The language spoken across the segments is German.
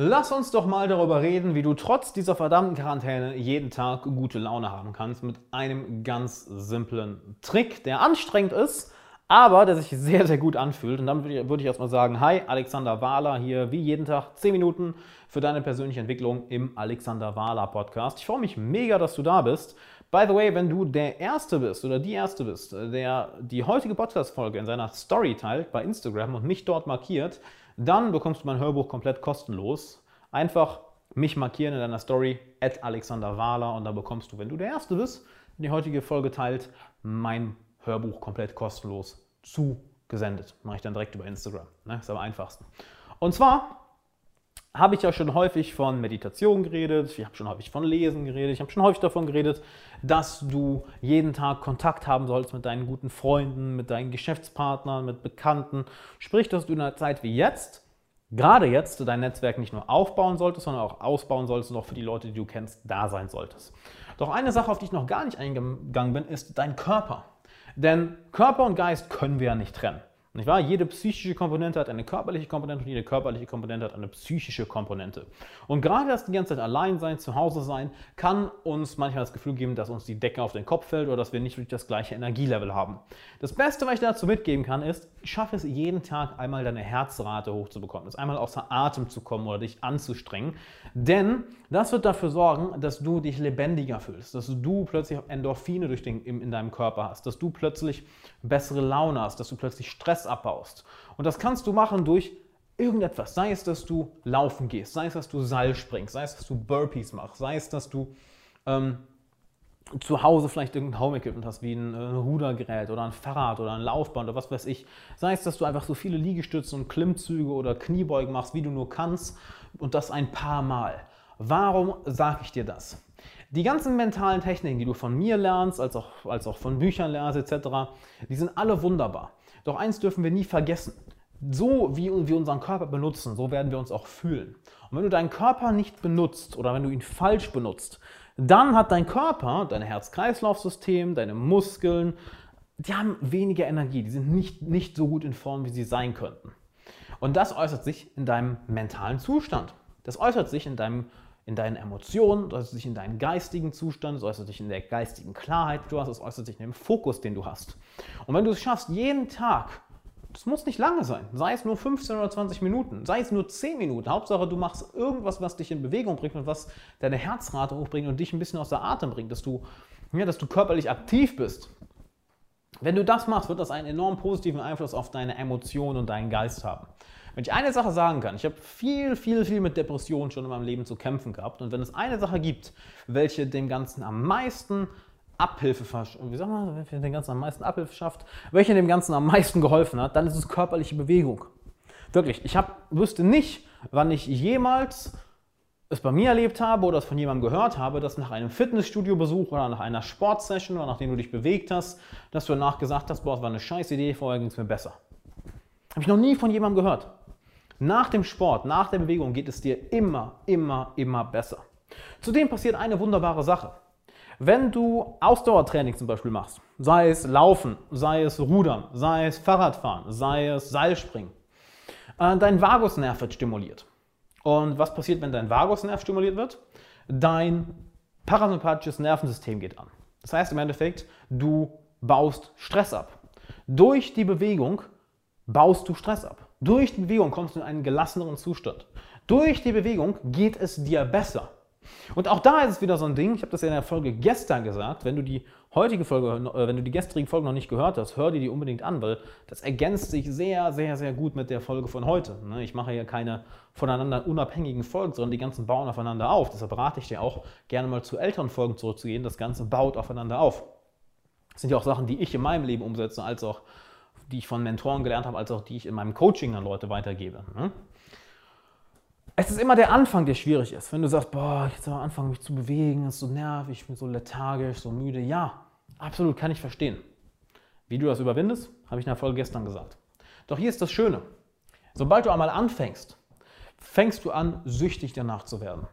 Lass uns doch mal darüber reden, wie du trotz dieser verdammten Quarantäne jeden Tag gute Laune haben kannst mit einem ganz simplen Trick, der anstrengend ist, aber der sich sehr, sehr gut anfühlt. Und dann würde ich, würde ich erstmal sagen, hi, Alexander Wahler hier, wie jeden Tag 10 Minuten für deine persönliche Entwicklung im Alexander Wahler Podcast. Ich freue mich mega, dass du da bist. By the way, wenn du der Erste bist oder die Erste bist, der die heutige Podcast-Folge in seiner Story teilt bei Instagram und mich dort markiert, dann bekommst du mein Hörbuch komplett kostenlos. Einfach mich markieren in deiner Story, at Alexander Wahler, und dann bekommst du, wenn du der Erste bist, die heutige Folge teilt, mein Hörbuch komplett kostenlos zugesendet. Mache ich dann direkt über Instagram. Ne? Ist am einfachsten. Und zwar habe ich ja schon häufig von Meditation geredet, ich habe schon häufig von Lesen geredet, ich habe schon häufig davon geredet, dass du jeden Tag Kontakt haben sollst mit deinen guten Freunden, mit deinen Geschäftspartnern, mit Bekannten. Sprich, dass du in einer Zeit wie jetzt, gerade jetzt, dein Netzwerk nicht nur aufbauen solltest, sondern auch ausbauen solltest und auch für die Leute, die du kennst, da sein solltest. Doch eine Sache, auf die ich noch gar nicht eingegangen bin, ist dein Körper. Denn Körper und Geist können wir ja nicht trennen. Nicht wahr? Jede psychische Komponente hat eine körperliche Komponente und jede körperliche Komponente hat eine psychische Komponente. Und gerade das die ganze Zeit allein sein, zu Hause sein, kann uns manchmal das Gefühl geben, dass uns die Decke auf den Kopf fällt oder dass wir nicht wirklich das gleiche Energielevel haben. Das Beste, was ich dazu mitgeben kann, ist, schaffe es jeden Tag einmal deine Herzrate hochzubekommen, ist einmal außer Atem zu kommen oder dich anzustrengen. Denn das wird dafür sorgen, dass du dich lebendiger fühlst, dass du plötzlich Endorphine durch den, in deinem Körper hast, dass du plötzlich bessere Laune hast, dass du plötzlich Stress abbaust. Und das kannst du machen durch irgendetwas. Sei es, dass du laufen gehst, sei es, dass du Seil springst, sei es, dass du Burpees machst, sei es, dass du ähm, zu Hause vielleicht irgendein Home-Equipment hast, wie ein, äh, Rudergerät oder ein Fahrrad oder ein Laufband oder was weiß ich. Sei es, dass du einfach so viele Liegestützen und Klimmzüge oder Kniebeugen machst, wie du nur kannst und das ein paar Mal. Warum sage ich dir das? Die ganzen mentalen Techniken, die du von mir lernst, als auch, als auch von Büchern lernst etc., die sind alle wunderbar. Doch eins dürfen wir nie vergessen. So wie wir unseren Körper benutzen, so werden wir uns auch fühlen. Und wenn du deinen Körper nicht benutzt oder wenn du ihn falsch benutzt, dann hat dein Körper, dein Herz-Kreislauf-System, deine Muskeln, die haben weniger Energie, die sind nicht, nicht so gut in Form, wie sie sein könnten. Und das äußert sich in deinem mentalen Zustand. Das äußert sich in, deinem, in deinen Emotionen, das äußert sich in deinem geistigen Zustand, das äußert sich in der geistigen Klarheit, die du hast, das äußert sich in dem Fokus, den du hast. Und wenn du es schaffst, jeden Tag das muss nicht lange sein. Sei es nur 15 oder 20 Minuten, sei es nur 10 Minuten. Hauptsache, du machst irgendwas, was dich in Bewegung bringt und was deine Herzrate hochbringt und dich ein bisschen aus der Atem bringt, dass du, ja, dass du körperlich aktiv bist. Wenn du das machst, wird das einen enorm positiven Einfluss auf deine Emotionen und deinen Geist haben. Wenn ich eine Sache sagen kann, ich habe viel, viel, viel mit Depressionen schon in meinem Leben zu kämpfen gehabt. Und wenn es eine Sache gibt, welche dem Ganzen am meisten Abhilfe, wie dem Ganzen am meisten Abhilfe schafft, welche dem Ganzen am meisten geholfen hat, dann ist es körperliche Bewegung. Wirklich, ich hab, wüsste nicht, wann ich jemals es bei mir erlebt habe oder es von jemandem gehört habe, dass nach einem Fitnessstudio-Besuch oder nach einer Sportsession oder nachdem du dich bewegt hast, dass du danach gesagt hast, boah, das war eine scheiß Idee, vorher ging es mir besser. Habe ich noch nie von jemandem gehört. Nach dem Sport, nach der Bewegung geht es dir immer, immer, immer besser. Zudem passiert eine wunderbare Sache. Wenn du Ausdauertraining zum Beispiel machst, sei es Laufen, sei es Rudern, sei es Fahrradfahren, sei es Seilspringen, äh, dein Vagusnerv wird stimuliert. Und was passiert, wenn dein Vagusnerv stimuliert wird? Dein parasympathisches Nervensystem geht an. Das heißt im Endeffekt, du baust Stress ab. Durch die Bewegung baust du Stress ab. Durch die Bewegung kommst du in einen gelasseneren Zustand. Durch die Bewegung geht es dir besser. Und auch da ist es wieder so ein Ding, ich habe das ja in der Folge gestern gesagt, wenn du die heutige Folge, äh, wenn du die gestrige Folge noch nicht gehört hast, hör dir die unbedingt an, weil das ergänzt sich sehr, sehr, sehr gut mit der Folge von heute. Ne? Ich mache ja keine voneinander unabhängigen Folgen, sondern die ganzen bauen aufeinander auf. Deshalb rate ich dir auch, gerne mal zu älteren Folgen zurückzugehen. Das Ganze baut aufeinander auf. Das sind ja auch Sachen, die ich in meinem Leben umsetze, als auch die ich von Mentoren gelernt habe, als auch die ich in meinem Coaching an Leute weitergebe. Ne? Es ist immer der Anfang, der schwierig ist. Wenn du sagst, boah, ich soll anfangen, mich zu bewegen, ist so nervig, ich bin so lethargisch, so müde. Ja, absolut, kann ich verstehen. Wie du das überwindest, habe ich in der Folge gestern gesagt. Doch hier ist das Schöne. Sobald du einmal anfängst, fängst du an, süchtig danach zu werden.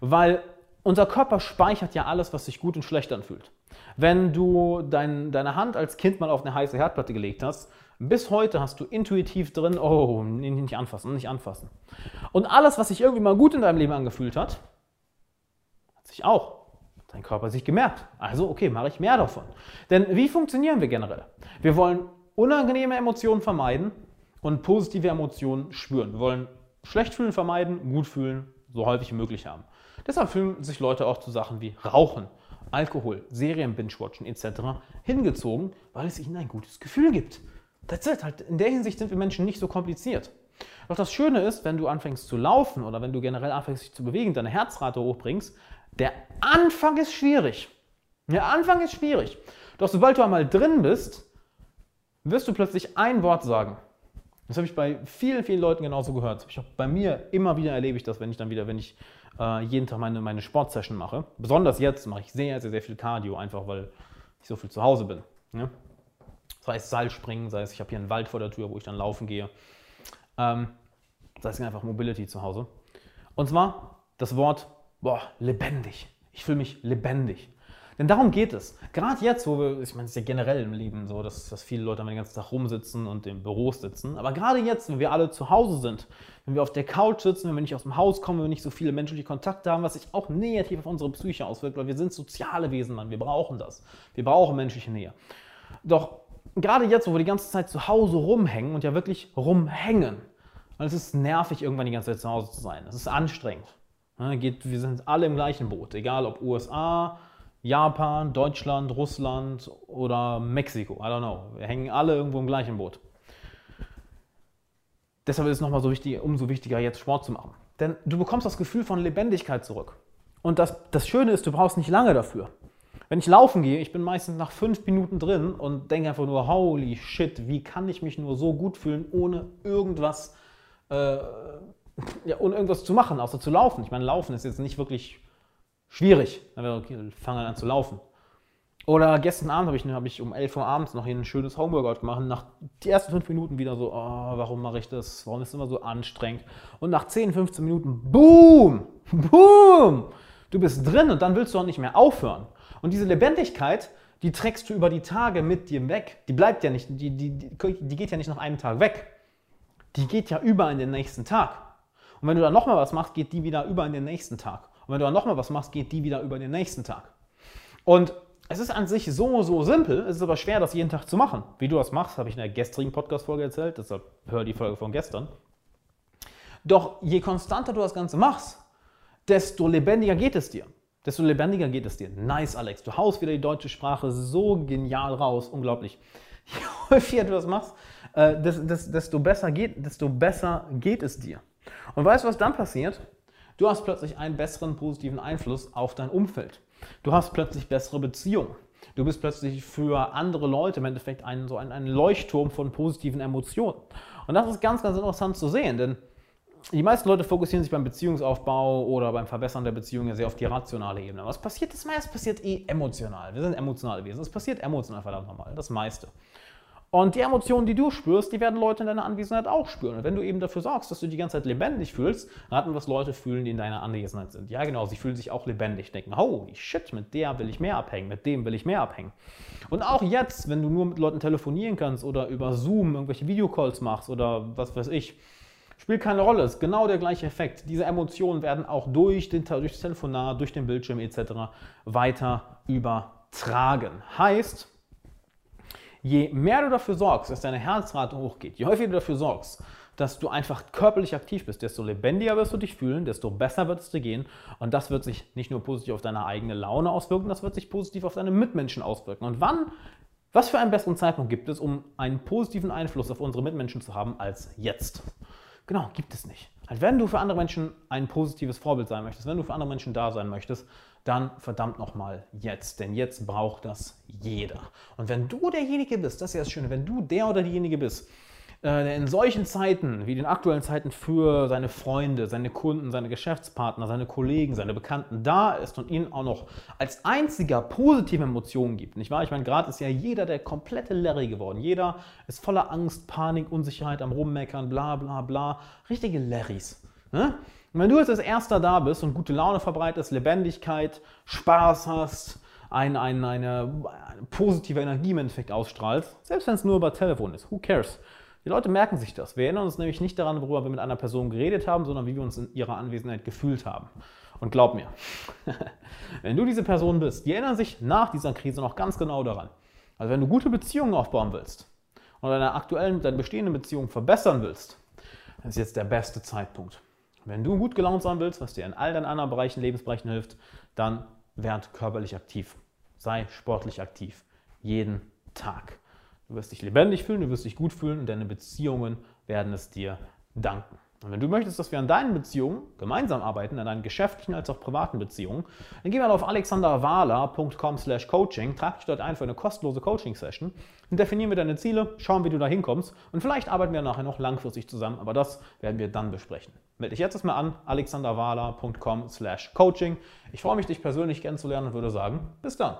Weil unser Körper speichert ja alles, was sich gut und schlecht anfühlt. Wenn du dein, deine Hand als Kind mal auf eine heiße Herdplatte gelegt hast, bis heute hast du intuitiv drin, oh, nicht anfassen, nicht anfassen. Und alles, was sich irgendwie mal gut in deinem Leben angefühlt hat, hat sich auch dein Körper sich gemerkt. Also, okay, mache ich mehr davon. Denn wie funktionieren wir generell? Wir wollen unangenehme Emotionen vermeiden und positive Emotionen spüren. Wir wollen schlecht fühlen vermeiden, gut fühlen so häufig wie möglich haben. Deshalb fühlen sich Leute auch zu Sachen wie Rauchen, Alkohol, Serien binge-watchen etc. hingezogen, weil es ihnen ein gutes Gefühl gibt. That's it. Halt in der Hinsicht sind wir Menschen nicht so kompliziert. Doch das Schöne ist, wenn du anfängst zu laufen oder wenn du generell anfängst dich zu bewegen, deine Herzrate hochbringst, der Anfang ist schwierig. Der Anfang ist schwierig. Doch sobald du einmal drin bist, wirst du plötzlich ein Wort sagen. Das habe ich bei vielen, vielen Leuten genauso gehört. Ich auch bei mir immer wieder erlebe ich das, wenn ich dann wieder, wenn ich äh, jeden Tag meine, meine Sportsession mache. Besonders jetzt mache ich sehr, sehr, sehr viel Cardio, einfach weil ich so viel zu Hause bin. Ne? Sei es Seilspringen, sei es, ich habe hier einen Wald vor der Tür, wo ich dann laufen gehe. Ähm, sei es einfach Mobility zu Hause. Und zwar das Wort, boah, lebendig. Ich fühle mich lebendig. Denn darum geht es. Gerade jetzt, wo wir, ich meine, es ist ja generell im Leben so, dass, dass viele Leute den ganzen Tag rumsitzen und im Büro sitzen. Aber gerade jetzt, wenn wir alle zu Hause sind, wenn wir auf der Couch sitzen, wenn wir nicht aus dem Haus kommen, wenn wir nicht so viele menschliche Kontakte haben, was sich auch negativ auf unsere Psyche auswirkt, weil wir sind soziale Wesen, Mann. Wir brauchen das. Wir brauchen menschliche Nähe. Doch gerade jetzt, wo wir die ganze Zeit zu Hause rumhängen und ja wirklich rumhängen, weil es ist nervig, irgendwann die ganze Zeit zu Hause zu sein. Es ist anstrengend. wir sind alle im gleichen Boot, egal ob USA, Japan, Deutschland, Russland oder Mexiko. I don't know. Wir hängen alle irgendwo im gleichen Boot. Deshalb ist es nochmal so wichtig, umso wichtiger, jetzt Sport zu machen. Denn du bekommst das Gefühl von Lebendigkeit zurück. Und das, das Schöne ist, du brauchst nicht lange dafür. Wenn ich laufen gehe, ich bin meistens nach fünf Minuten drin und denke einfach nur, holy shit, wie kann ich mich nur so gut fühlen, ohne irgendwas, äh, ja, ohne irgendwas zu machen, außer zu laufen. Ich meine, Laufen ist jetzt nicht wirklich schwierig. Dann wäre okay, fangen an zu laufen. Oder gestern Abend habe ich, hab ich um 11 Uhr abends noch hier ein schönes Homeworkout gemacht. Nach die ersten 5 Minuten wieder so, oh, warum mache ich das? Warum ist es immer so anstrengend? Und nach 10, 15 Minuten, boom, boom, du bist drin und dann willst du auch nicht mehr aufhören. Und diese Lebendigkeit, die trägst du über die Tage mit dir weg. Die bleibt ja nicht, die, die, die geht ja nicht nach einem Tag weg. Die geht ja über in den nächsten Tag. Und wenn du dann nochmal was machst, geht die wieder über in den nächsten Tag. Und wenn du dann nochmal was machst, geht die wieder über den nächsten Tag. Und es ist an sich so, so simpel, es ist aber schwer, das jeden Tag zu machen. Wie du das machst, habe ich in der gestrigen Podcast-Folge erzählt, deshalb hör die Folge von gestern. Doch je konstanter du das Ganze machst, desto lebendiger geht es dir. Desto lebendiger geht es dir. Nice, Alex. Du haust wieder die deutsche Sprache so genial raus. Unglaublich. Je häufiger du das machst, äh, desto, besser geht, desto besser geht es dir. Und weißt du, was dann passiert? Du hast plötzlich einen besseren positiven Einfluss auf dein Umfeld. Du hast plötzlich bessere Beziehungen. Du bist plötzlich für andere Leute im Endeffekt ein, so ein, ein Leuchtturm von positiven Emotionen. Und das ist ganz, ganz interessant zu sehen, denn die meisten Leute fokussieren sich beim Beziehungsaufbau oder beim Verbessern der Beziehungen sehr auf die rationale Ebene. Was passiert das meiste? passiert eh emotional. Wir sind emotionale Wesen. Es passiert emotional verdammt nochmal, das meiste. Und die Emotionen, die du spürst, die werden Leute in deiner Anwesenheit auch spüren. Und wenn du eben dafür sorgst, dass du die ganze Zeit lebendig fühlst, raten, was Leute fühlen, die in deiner Anwesenheit sind. Ja, genau, sie fühlen sich auch lebendig, denken, holy shit, mit der will ich mehr abhängen, mit dem will ich mehr abhängen. Und auch jetzt, wenn du nur mit Leuten telefonieren kannst oder über Zoom irgendwelche Videocalls machst oder was weiß ich, spielt keine Rolle, ist genau der gleiche Effekt. Diese Emotionen werden auch durch, den, durch das Telefonat, durch den Bildschirm etc. weiter übertragen. Heißt, je mehr du dafür sorgst, dass deine Herzrate hochgeht, je häufiger du dafür sorgst, dass du einfach körperlich aktiv bist, desto lebendiger wirst du dich fühlen, desto besser wird es dir gehen. Und das wird sich nicht nur positiv auf deine eigene Laune auswirken, das wird sich positiv auf deine Mitmenschen auswirken. Und wann, was für einen besseren Zeitpunkt gibt es, um einen positiven Einfluss auf unsere Mitmenschen zu haben, als jetzt? Genau, gibt es nicht. Also wenn du für andere Menschen ein positives Vorbild sein möchtest, wenn du für andere Menschen da sein möchtest, dann verdammt nochmal jetzt. Denn jetzt braucht das jeder. Und wenn du derjenige bist, das ist ja das Schöne, wenn du der oder diejenige bist, äh, der in solchen Zeiten, wie den aktuellen Zeiten für seine Freunde, seine Kunden, seine Geschäftspartner, seine Kollegen, seine Bekannten da ist und ihnen auch noch als einziger positive Emotionen gibt. Nicht wahr? Ich meine, gerade ist ja jeder der komplette Larry geworden. Jeder ist voller Angst, Panik, Unsicherheit am Rummeckern, bla bla bla. Richtige Larrys. Ne? Und wenn du jetzt als Erster da bist und gute Laune verbreitest, Lebendigkeit, Spaß hast, ein, ein, eine, eine positive Energie im Endeffekt ausstrahlst, selbst wenn es nur über Telefon ist. Who cares? Die Leute merken sich das. Wir erinnern uns nämlich nicht daran, worüber wir mit einer Person geredet haben, sondern wie wir uns in ihrer Anwesenheit gefühlt haben. Und glaub mir, wenn du diese Person bist, die erinnern sich nach dieser Krise noch ganz genau daran. Also wenn du gute Beziehungen aufbauen willst und deine aktuellen, deine bestehenden Beziehungen verbessern willst, dann ist jetzt der beste Zeitpunkt. Wenn du gut gelaunt sein willst, was dir in all deinen anderen Bereichen, Lebensbereichen hilft, dann werd körperlich aktiv. Sei sportlich aktiv. Jeden Tag. Du wirst dich lebendig fühlen, du wirst dich gut fühlen und deine Beziehungen werden es dir danken. Und wenn du möchtest, dass wir an deinen Beziehungen gemeinsam arbeiten, an deinen geschäftlichen als auch privaten Beziehungen, dann geh mal auf alexanderwahler.com slash coaching, trag dich dort ein für eine kostenlose Coaching-Session und definieren wir deine Ziele, schauen, wie du da hinkommst und vielleicht arbeiten wir nachher noch langfristig zusammen, aber das werden wir dann besprechen. Melde dich jetzt erstmal an, alexanderwahler.com slash coaching. Ich freue mich, dich persönlich kennenzulernen und würde sagen, bis dann.